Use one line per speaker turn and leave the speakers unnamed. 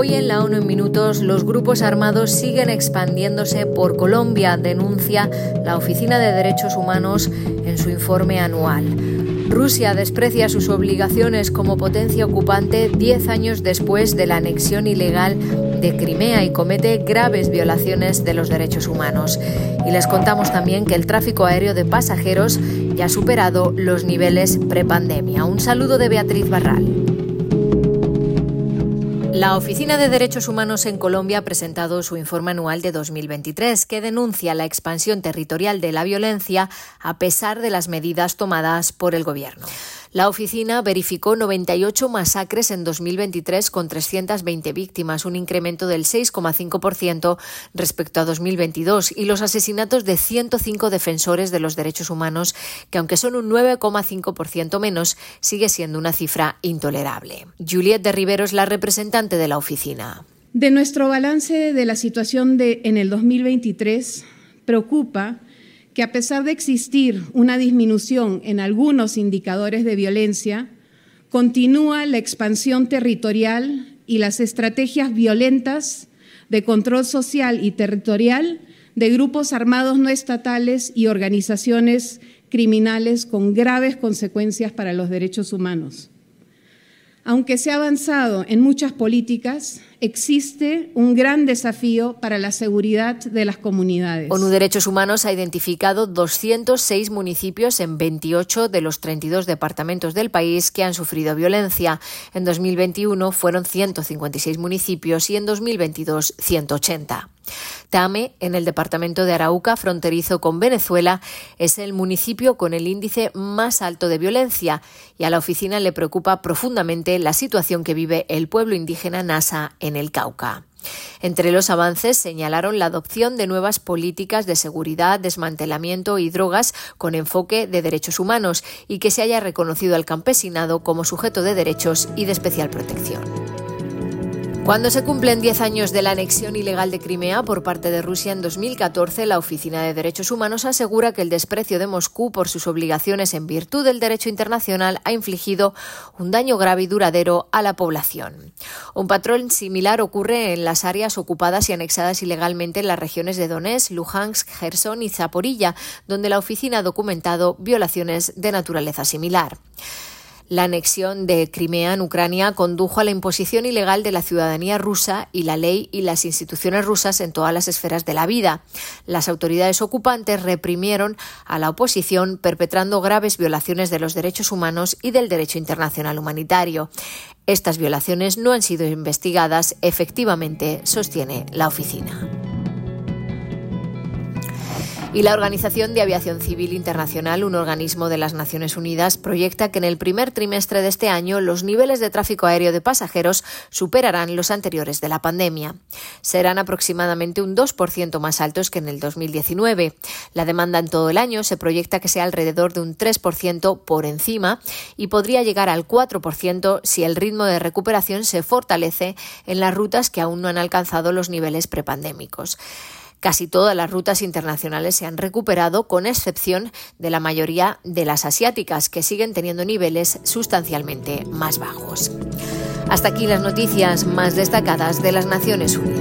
Hoy en la ONU en Minutos, los grupos armados siguen expandiéndose por Colombia, denuncia la Oficina de Derechos Humanos en su informe anual. Rusia desprecia sus obligaciones como potencia ocupante 10 años después de la anexión ilegal de Crimea y comete graves violaciones de los derechos humanos. Y les contamos también que el tráfico aéreo de pasajeros ya ha superado los niveles prepandemia. Un saludo de Beatriz Barral. La Oficina de Derechos Humanos en Colombia ha presentado su informe anual de 2023 que denuncia la expansión territorial de la violencia a pesar de las medidas tomadas por el Gobierno. La oficina verificó 98 masacres en 2023 con 320 víctimas, un incremento del 6,5% respecto a 2022, y los asesinatos de 105 defensores de los derechos humanos, que aunque son un 9,5% menos, sigue siendo una cifra intolerable. Juliette de Rivero es la representante de la oficina.
De nuestro balance de la situación en el 2023, preocupa que a pesar de existir una disminución en algunos indicadores de violencia, continúa la expansión territorial y las estrategias violentas de control social y territorial de grupos armados no estatales y organizaciones criminales con graves consecuencias para los derechos humanos. Aunque se ha avanzado en muchas políticas, existe un gran desafío para la seguridad de las comunidades.
ONU Derechos Humanos ha identificado 206 municipios en 28 de los 32 departamentos del país que han sufrido violencia. En 2021 fueron 156 municipios y en 2022 180. Tame, en el departamento de Arauca, fronterizo con Venezuela, es el municipio con el índice más alto de violencia y a la oficina le preocupa profundamente la situación que vive el pueblo indígena Nasa en el Cauca. Entre los avances señalaron la adopción de nuevas políticas de seguridad, desmantelamiento y drogas con enfoque de derechos humanos y que se haya reconocido al campesinado como sujeto de derechos y de especial protección. Cuando se cumplen 10 años de la anexión ilegal de Crimea por parte de Rusia en 2014, la Oficina de Derechos Humanos asegura que el desprecio de Moscú por sus obligaciones en virtud del derecho internacional ha infligido un daño grave y duradero a la población. Un patrón similar ocurre en las áreas ocupadas y anexadas ilegalmente en las regiones de Donetsk, Luhansk, Gerson y Zaporilla, donde la oficina ha documentado violaciones de naturaleza similar. La anexión de Crimea en Ucrania condujo a la imposición ilegal de la ciudadanía rusa y la ley y las instituciones rusas en todas las esferas de la vida. Las autoridades ocupantes reprimieron a la oposición perpetrando graves violaciones de los derechos humanos y del derecho internacional humanitario. Estas violaciones no han sido investigadas, efectivamente, sostiene la oficina. Y la Organización de Aviación Civil Internacional, un organismo de las Naciones Unidas, proyecta que en el primer trimestre de este año los niveles de tráfico aéreo de pasajeros superarán los anteriores de la pandemia. Serán aproximadamente un 2% más altos que en el 2019. La demanda en todo el año se proyecta que sea alrededor de un 3% por encima y podría llegar al 4% si el ritmo de recuperación se fortalece en las rutas que aún no han alcanzado los niveles prepandémicos. Casi todas las rutas internacionales se han recuperado, con excepción de la mayoría de las asiáticas, que siguen teniendo niveles sustancialmente más bajos. Hasta aquí las noticias más destacadas de las Naciones Unidas.